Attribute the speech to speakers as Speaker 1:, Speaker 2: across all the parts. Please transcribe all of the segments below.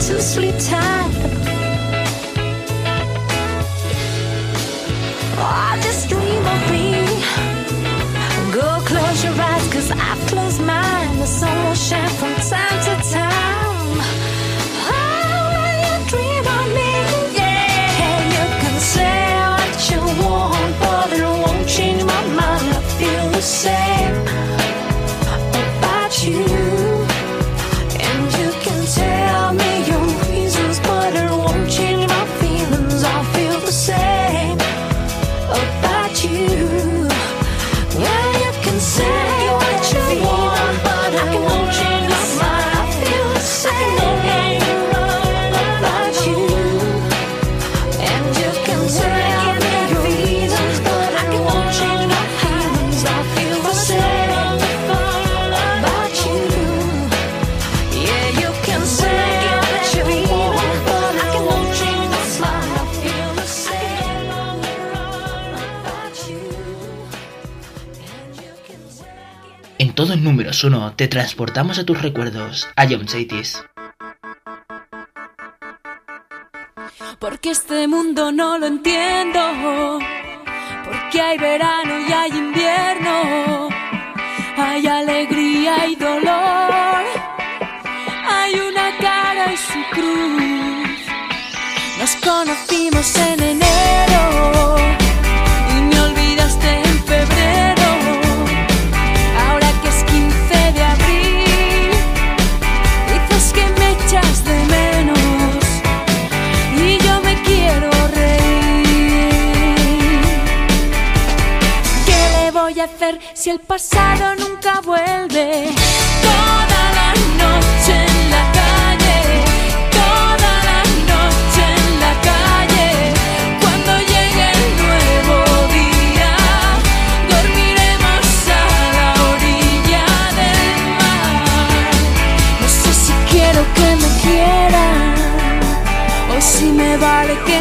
Speaker 1: to sleep tight. Oh, just dream of me. Go close your eyes, cause I've closed mine. The sun will shine from time to time. Oh, you dream of me? Yeah, you can say what you want, but it won't change my mind. I feel the same.
Speaker 2: Números 1. Te transportamos a tus recuerdos. A John Chaitis.
Speaker 3: Porque este mundo no lo entiendo. Porque hay verano y hay invierno. Hay alegría y dolor. Hay una cara y su cruz. Nos conocimos en enero. si el pasado nunca vuelve? Toda la noche en la calle, toda la noche en la calle. Cuando llegue el nuevo día, dormiremos a la orilla del mar. No sé si quiero que me quieran o si me vale que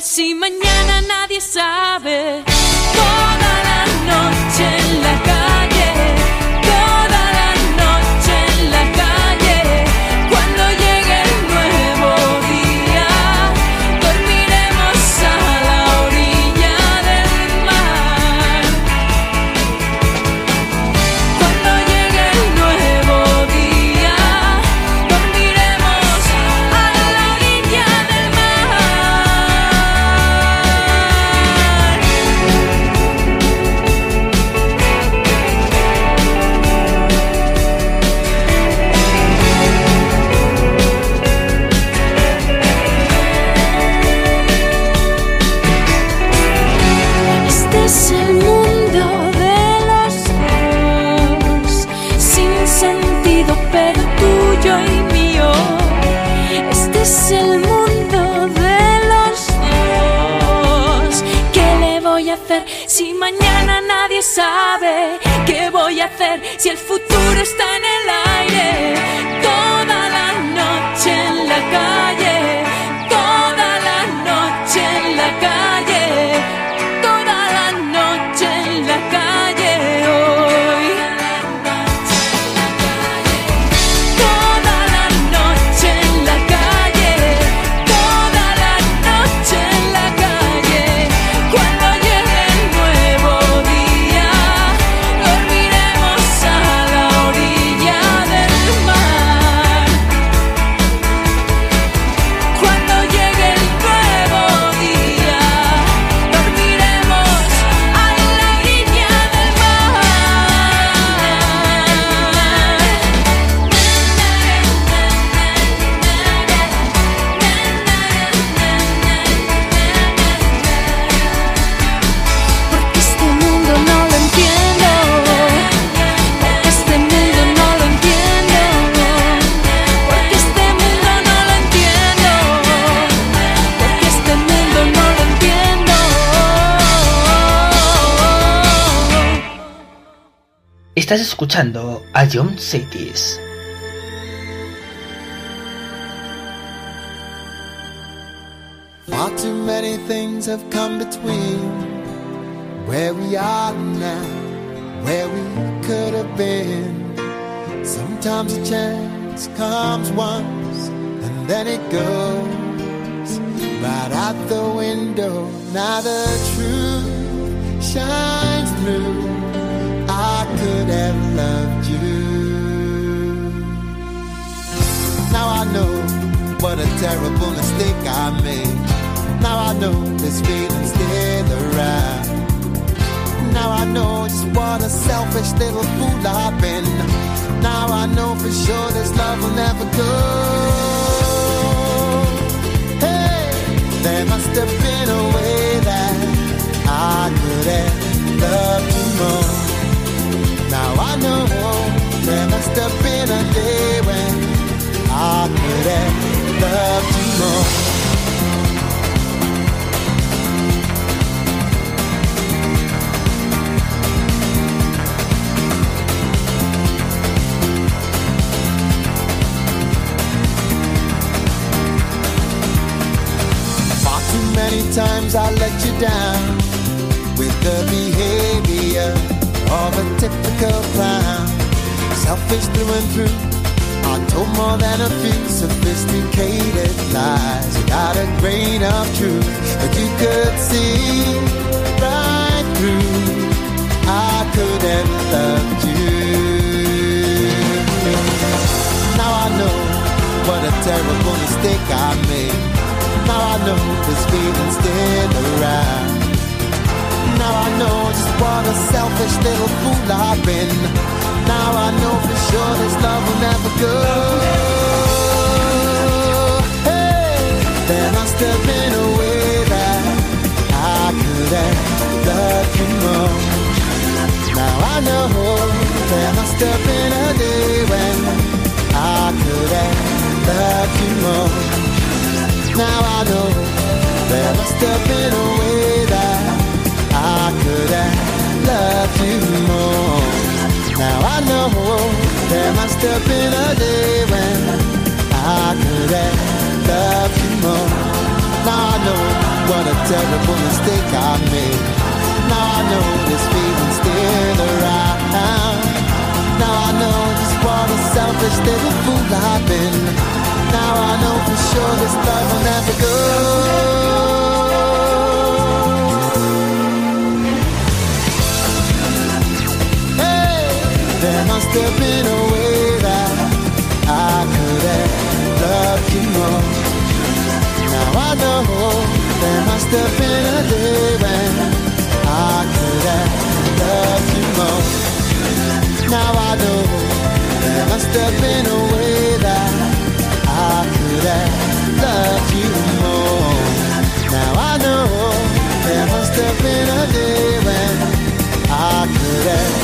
Speaker 3: si mañana nadie sabe. grazie al futuro
Speaker 2: Estás escuchando a John Cities.
Speaker 4: Far too many things have come between where we are now, where we could have been. Sometimes a chance comes once and then it goes right out the window. Now the truth shines through. Could have loved you. Now I know what a terrible mistake I made. Now I know this feeling's still around. Now I know just what a selfish little fool I've been. Now I know for sure this love will never go. Hey, there must have been a way that I could have loved you more. Know there must have been a day when I could have loved you more. Far too many times I let you down with the behavior typical clown. Selfish through and through. I told more than a few sophisticated lies. You got a grain of truth, but you could see right through. I could have loved you. Now I know what a terrible mistake I made. Now I know this feeling's still around. Now I know just what a selfish little fool I've been. Now I know for sure this love will never go. Hey, there must have been a way that I could have loved you more. Now I know there must have been a day when I could have loved you more. Now I know there must have been a way I could have loved you more. Now I know there must have been a day when I could have loved you more. Now I know what a terrible mistake I made. Now I know this feeling's still around. Now I know just what a selfish little fool I've been. Now I know for sure this love will never go. Have been a way that I could have loved you more. Now I know there must have been a day when I could have loved you more. Now I know there must have been a way that I could have loved you more. Now I know there must have been a day when I could have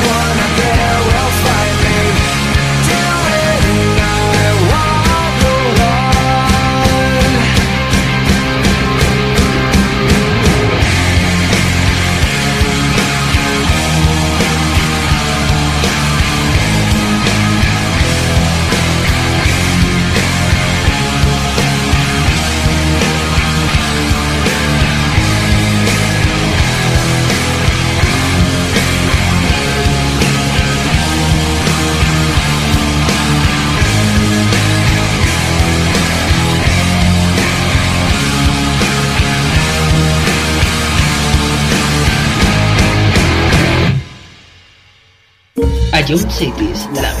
Speaker 5: Young Cities, la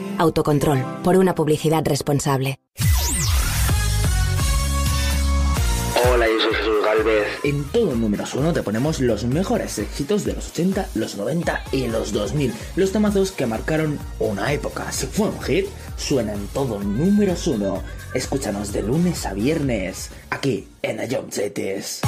Speaker 6: Autocontrol, por una publicidad responsable.
Speaker 5: Hola, yo soy Jesús Galvez. En todo números uno te ponemos los mejores éxitos de los 80, los 90 y los 2000. Los temazos que marcaron una época. Si fue un hit, suena en todo números uno. Escúchanos de lunes a viernes, aquí en Ion Cities.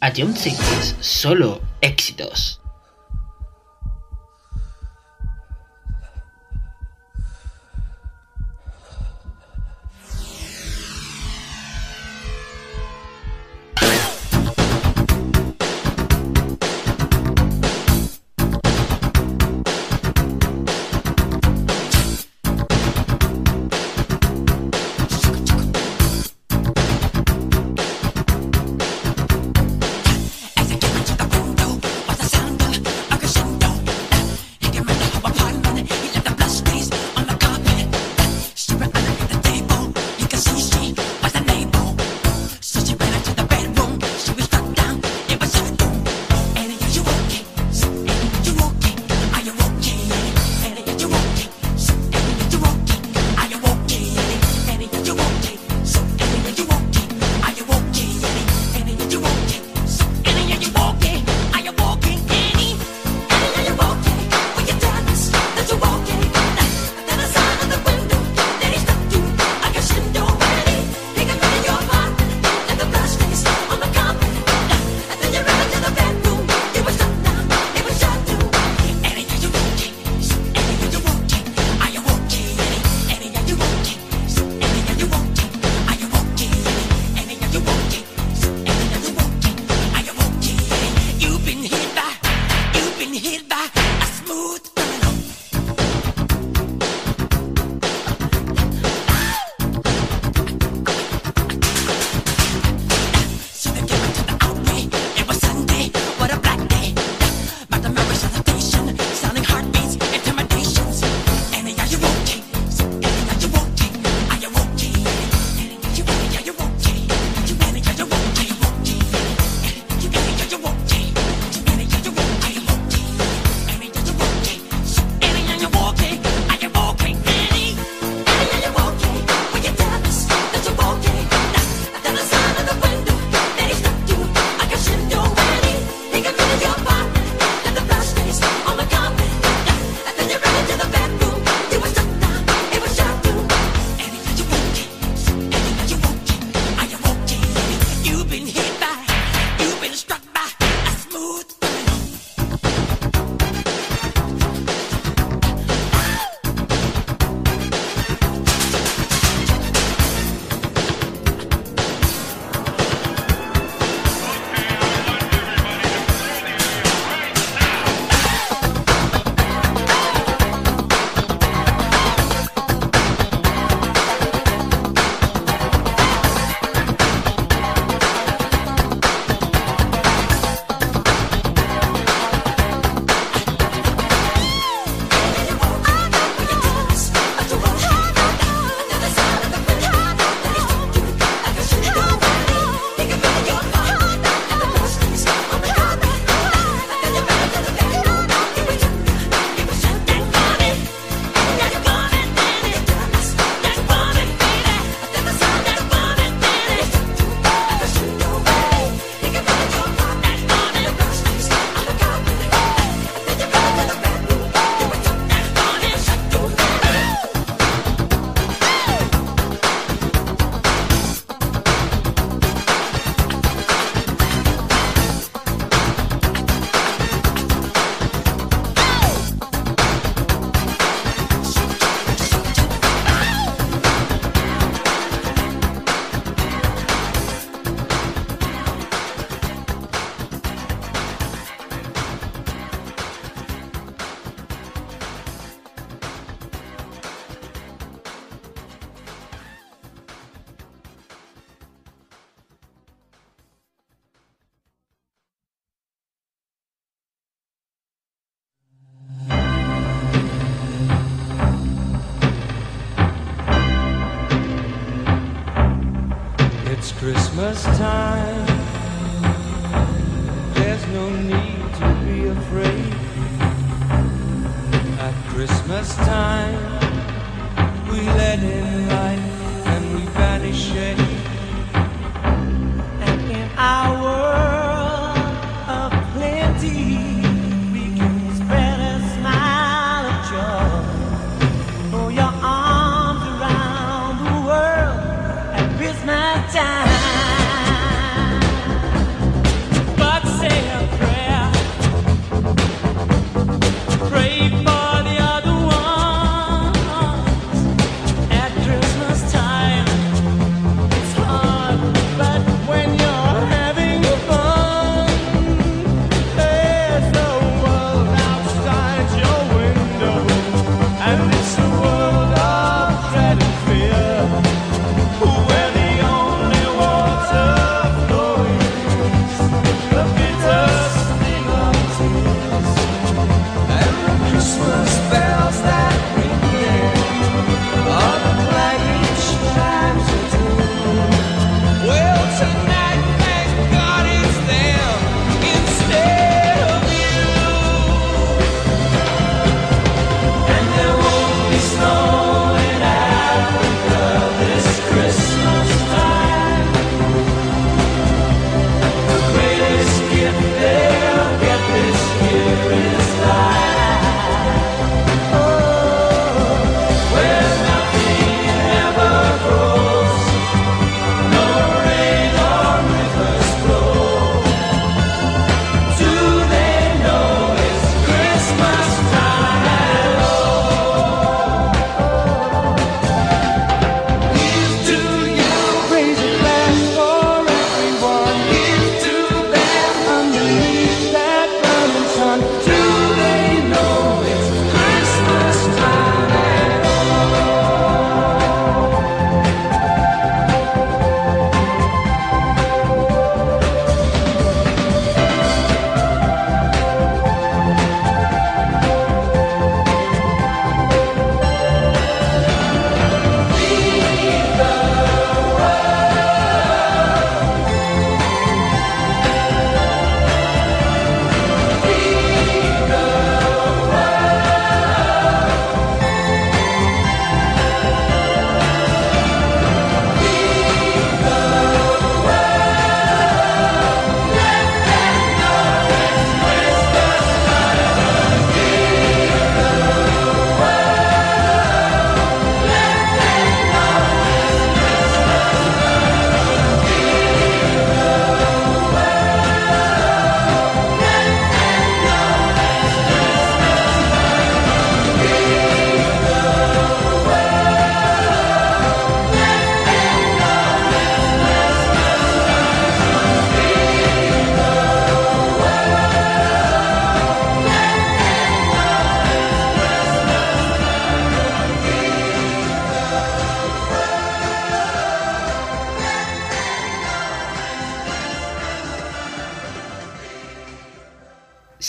Speaker 5: A John Sentís, solo éxitos.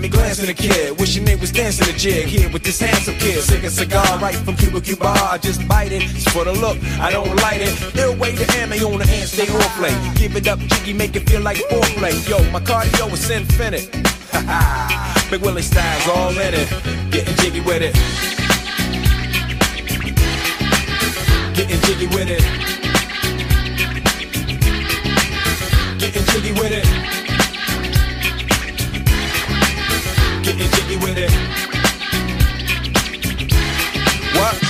Speaker 7: Me, glancing a kid. Wishing they was dancing a jig here with this handsome kid. Sick a cigar right from Cuba Cuba. I just bite it, it's for the look, I don't light it. Ill way to ammo on the hand, stay on play. Give it up, jiggy, make it feel like foreplay. Yo, my cardio is infinite. Ha Big Willie style's all in it. Getting jiggy with it. Getting jiggy with it. Getting jiggy with it. Getting jiggy with it. What?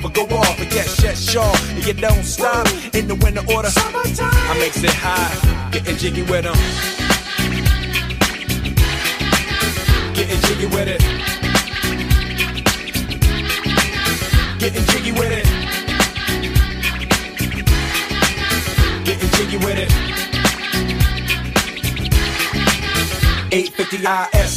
Speaker 7: but go off. But yes, yes, sure. And you don't stop in the winter order. I makes it high, getting jiggy with them. Getting jiggy with it. Getting jiggy with it. Getting jiggy with it. 850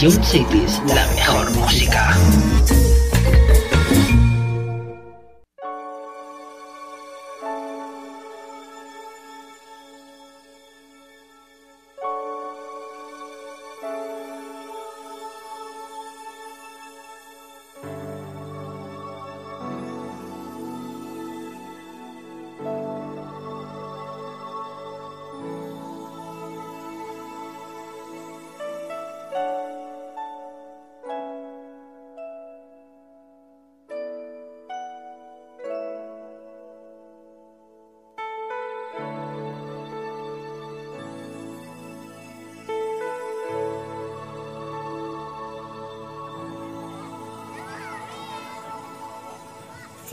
Speaker 5: Jump Cities, la mejor música.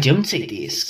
Speaker 8: A
Speaker 9: John Cities. A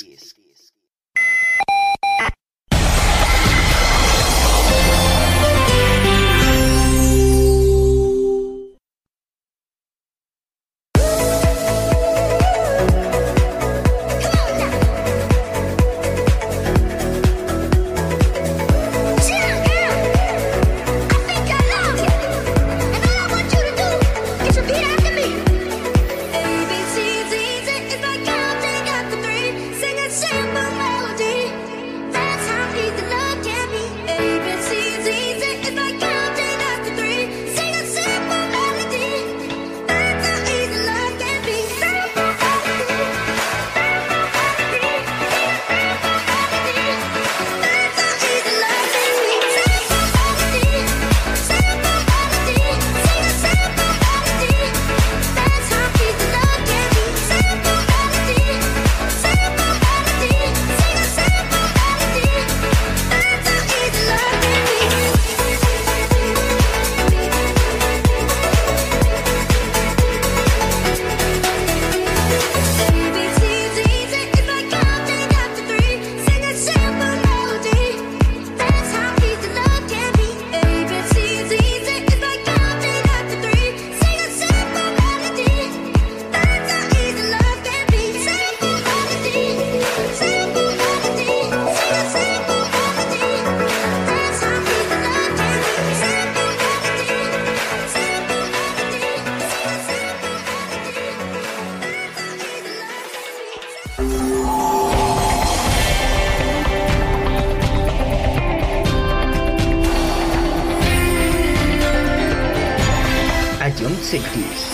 Speaker 9: insectos.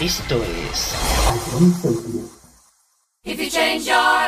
Speaker 9: Esto es...
Speaker 10: If you change your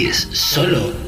Speaker 5: detalles, solo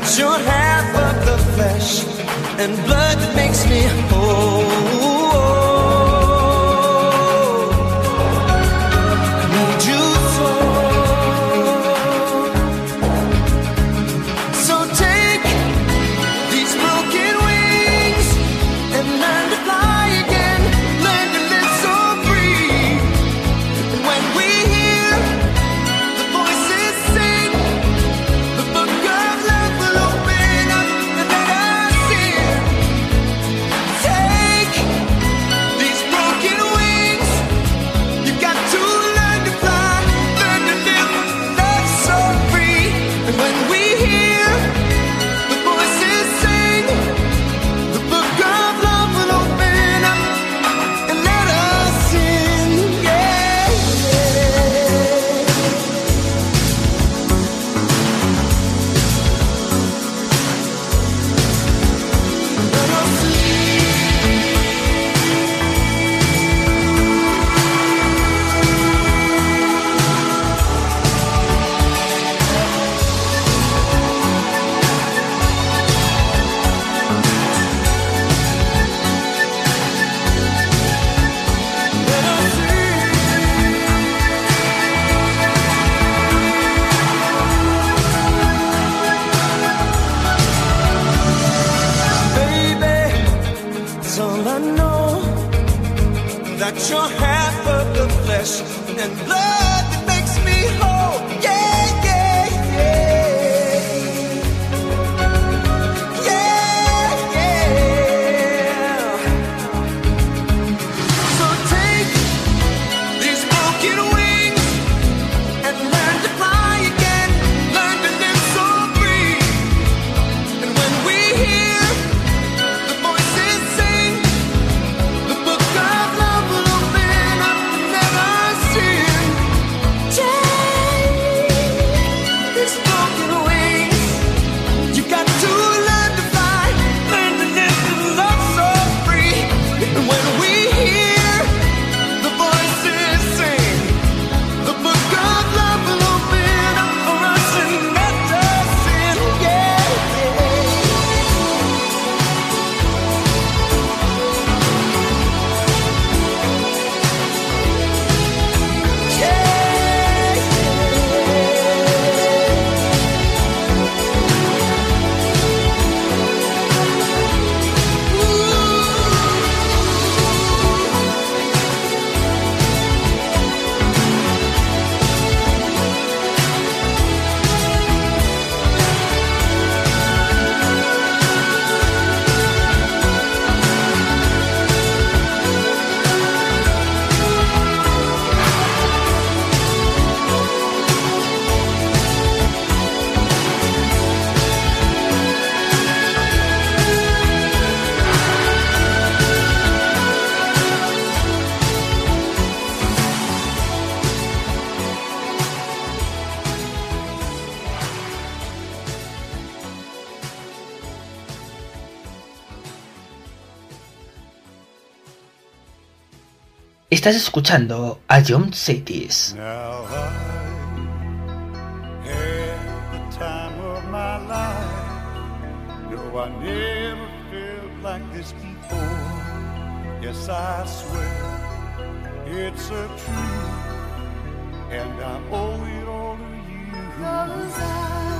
Speaker 11: that you have but the flesh and blood that makes me whole.
Speaker 5: Estás escuchando a John Cities.
Speaker 2: Yes, I swear it's a truth, and I owe it all to you.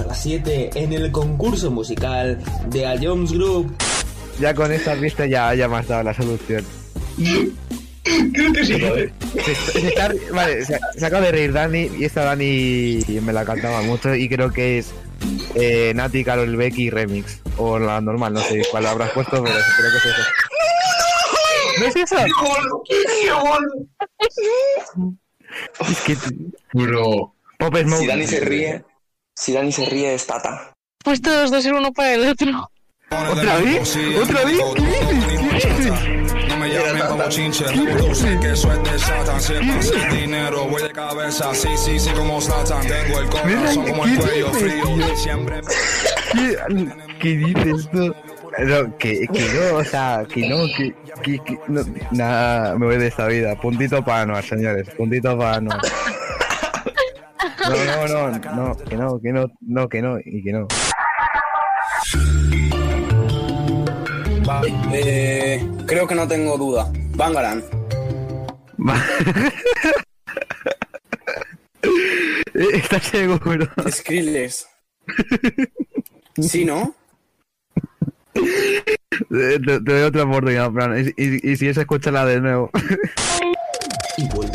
Speaker 12: A las 7 en el concurso musical de A Jones Group.
Speaker 13: Ya con esta pista ya, ya me has dado la solución.
Speaker 14: Creo que sí, joder.
Speaker 13: Se, se está- vale, se, se acaba de reír Dani y esta Dani me la cantaba mucho y creo que es eh, Nati, Carol Becky Remix. O la normal, no sé cuál habrás puesto, pero creo que es eso. ¿No es eso? Es que...
Speaker 14: Bro.
Speaker 13: Pop Smoke.
Speaker 15: Si Dani se ríe, si Dani se ríe es Tata.
Speaker 16: Pues todos dos ser uno para el otro.
Speaker 13: ¿Otra vez? ¿Otra vez? ¿Qué dices? ¿Qué dices?
Speaker 17: No me llamen como chinche, tú sé que eso es de Satan. Si pasa el dinero, voy de cabeza. Sí, sí, sí, como Satan. Tengo el corazón como el cuello frío. Siempre.
Speaker 13: ¿Qué, ¿Qué dices tú? No, que, que no, o sea, que no, que, que, que- no, nada, me voy de esta vida. Puntito para Anuar, señores, puntito para Anuar. No, no, no, no, que no, que no, no, que no, y que no.
Speaker 18: Vale, eh, creo que no tengo duda. Bangaran.
Speaker 13: ¿Estás seguro?
Speaker 18: Skrillex. ¿Sí, no?
Speaker 13: Te, te doy otra oportunidad, Fran, y, y, y si es, escúchala de nuevo.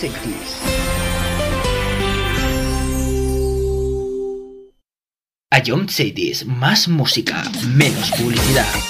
Speaker 5: Cities. Ion Cities, más música, menos publicidad.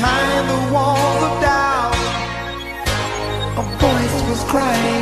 Speaker 4: Behind the walls of doubt, a voice was crying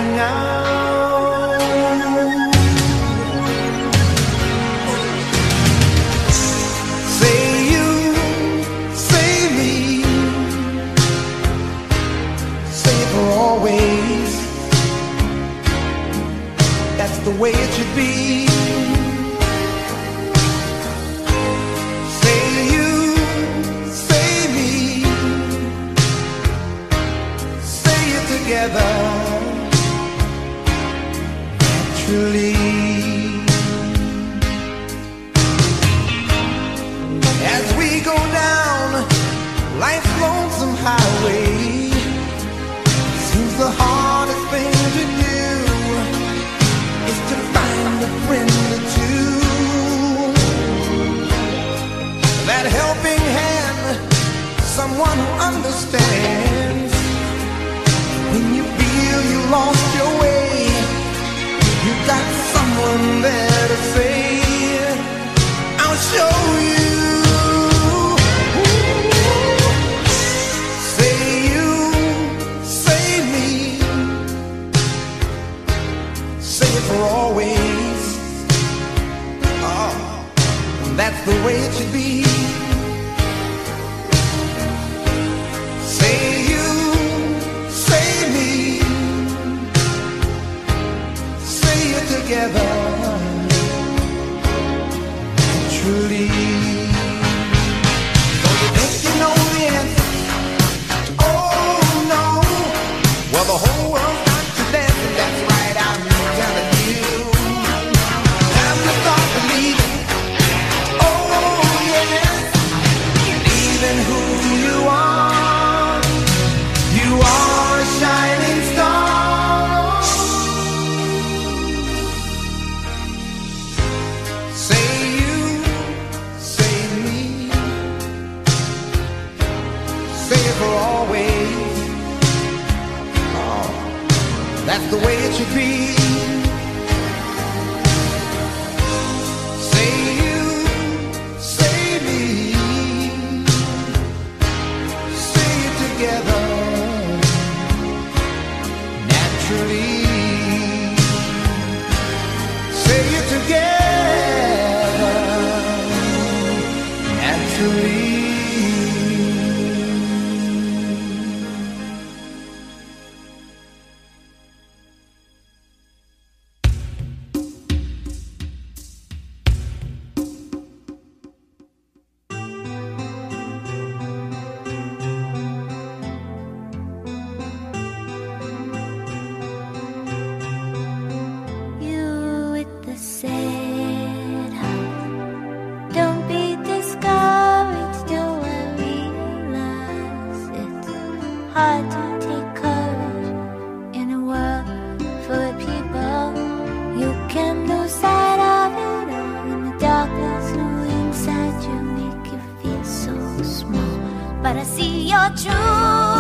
Speaker 4: but
Speaker 19: I see your
Speaker 11: truth.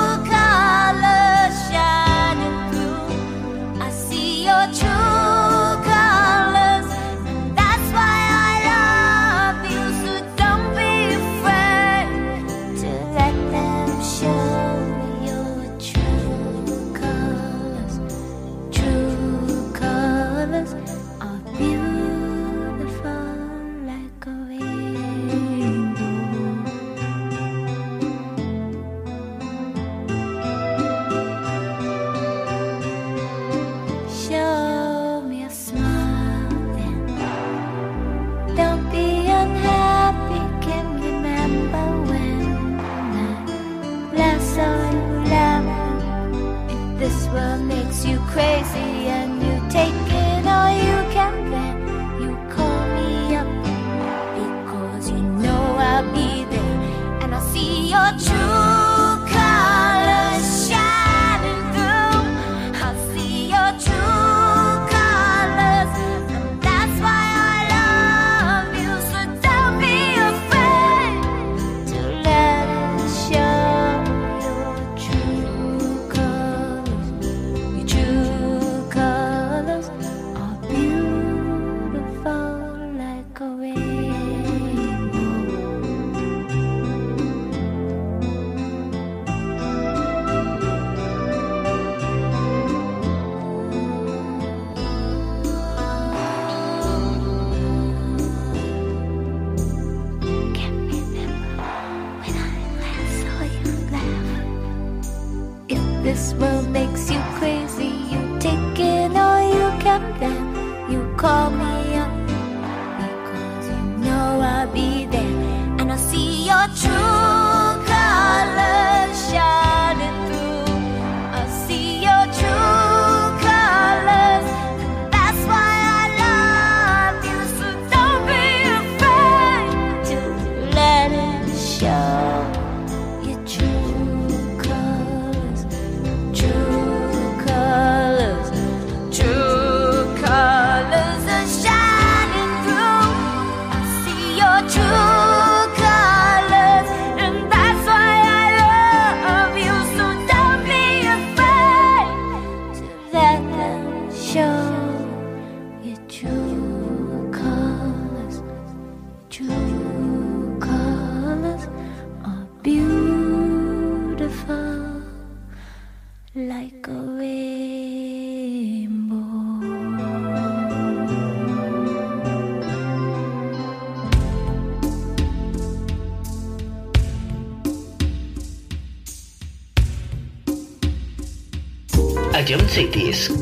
Speaker 11: Jump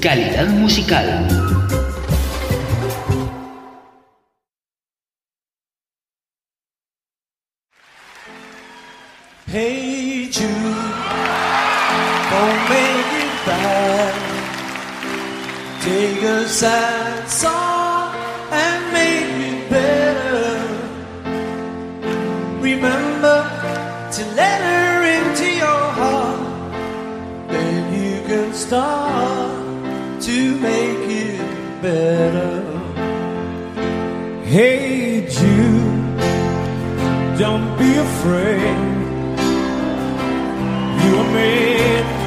Speaker 11: calidad musical.
Speaker 2: afraid. You are made.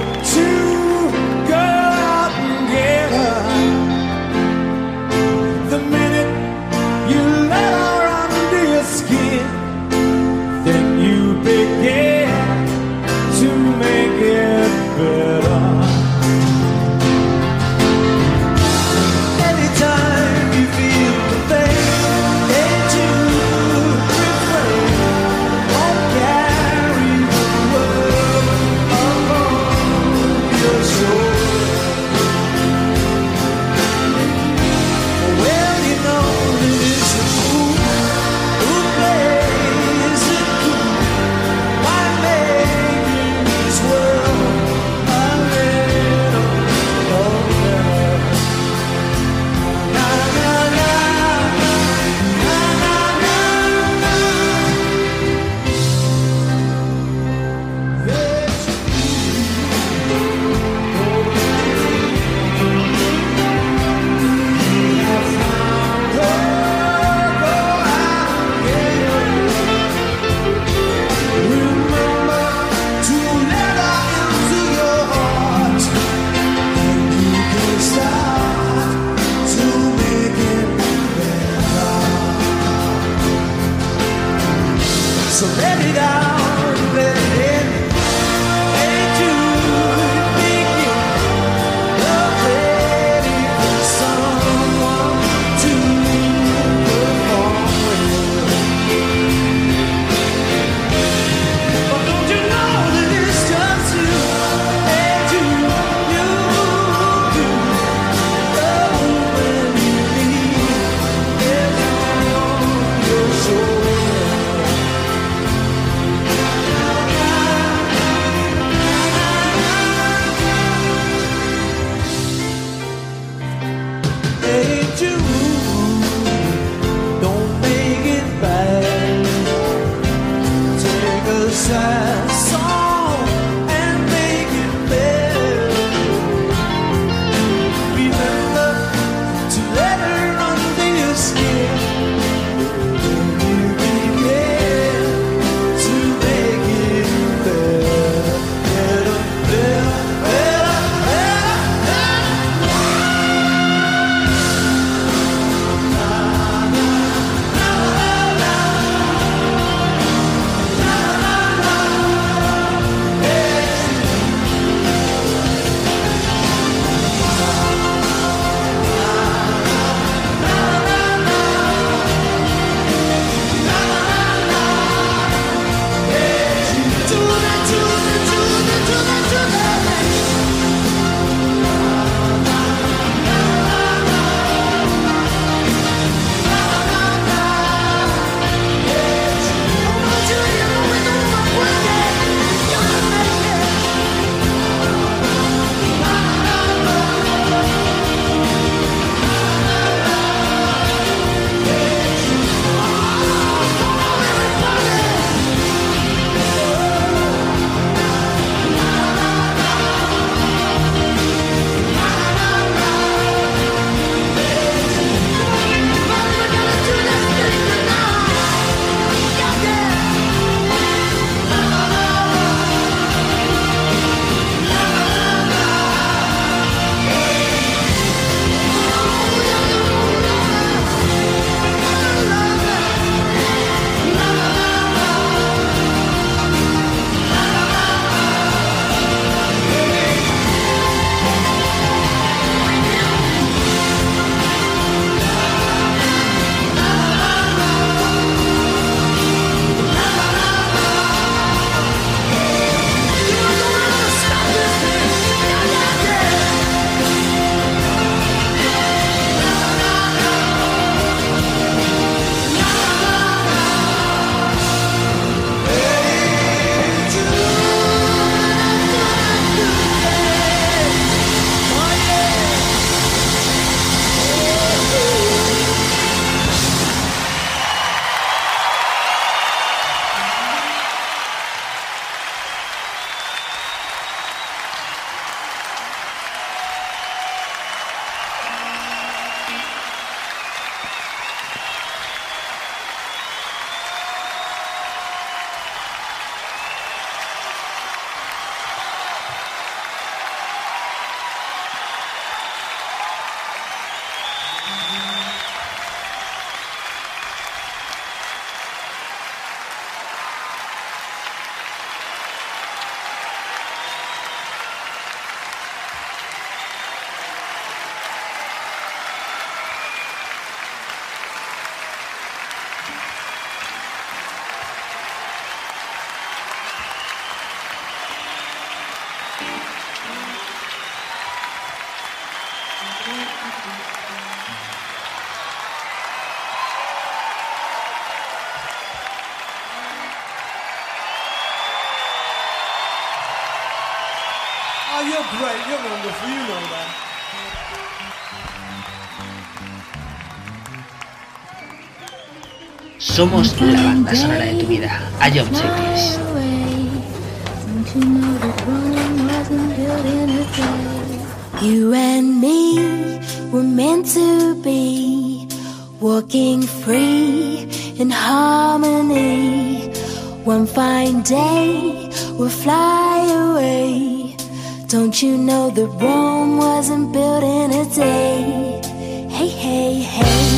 Speaker 5: Somos la banda sonora de tu vida. I
Speaker 3: Jump You and me were meant to be walking free in harmony. One fine day we'll fly away. Don't you know that Rome wasn't built in a day? Hey, hey, hey.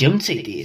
Speaker 10: 顶嘴的。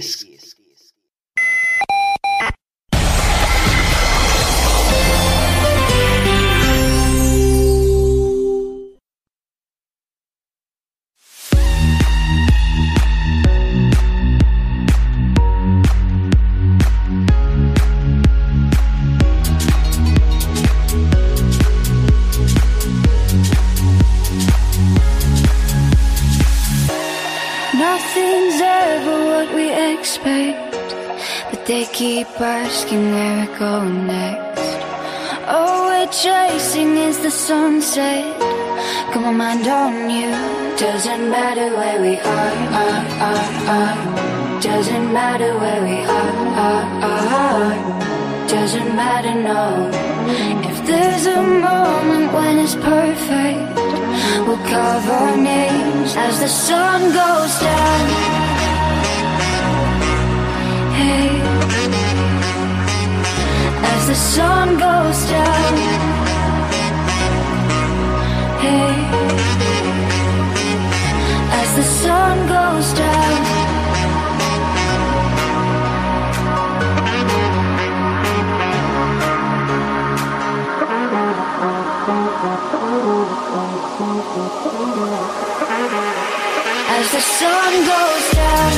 Speaker 10: As the sun goes down.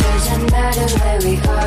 Speaker 10: Doesn't matter where we are.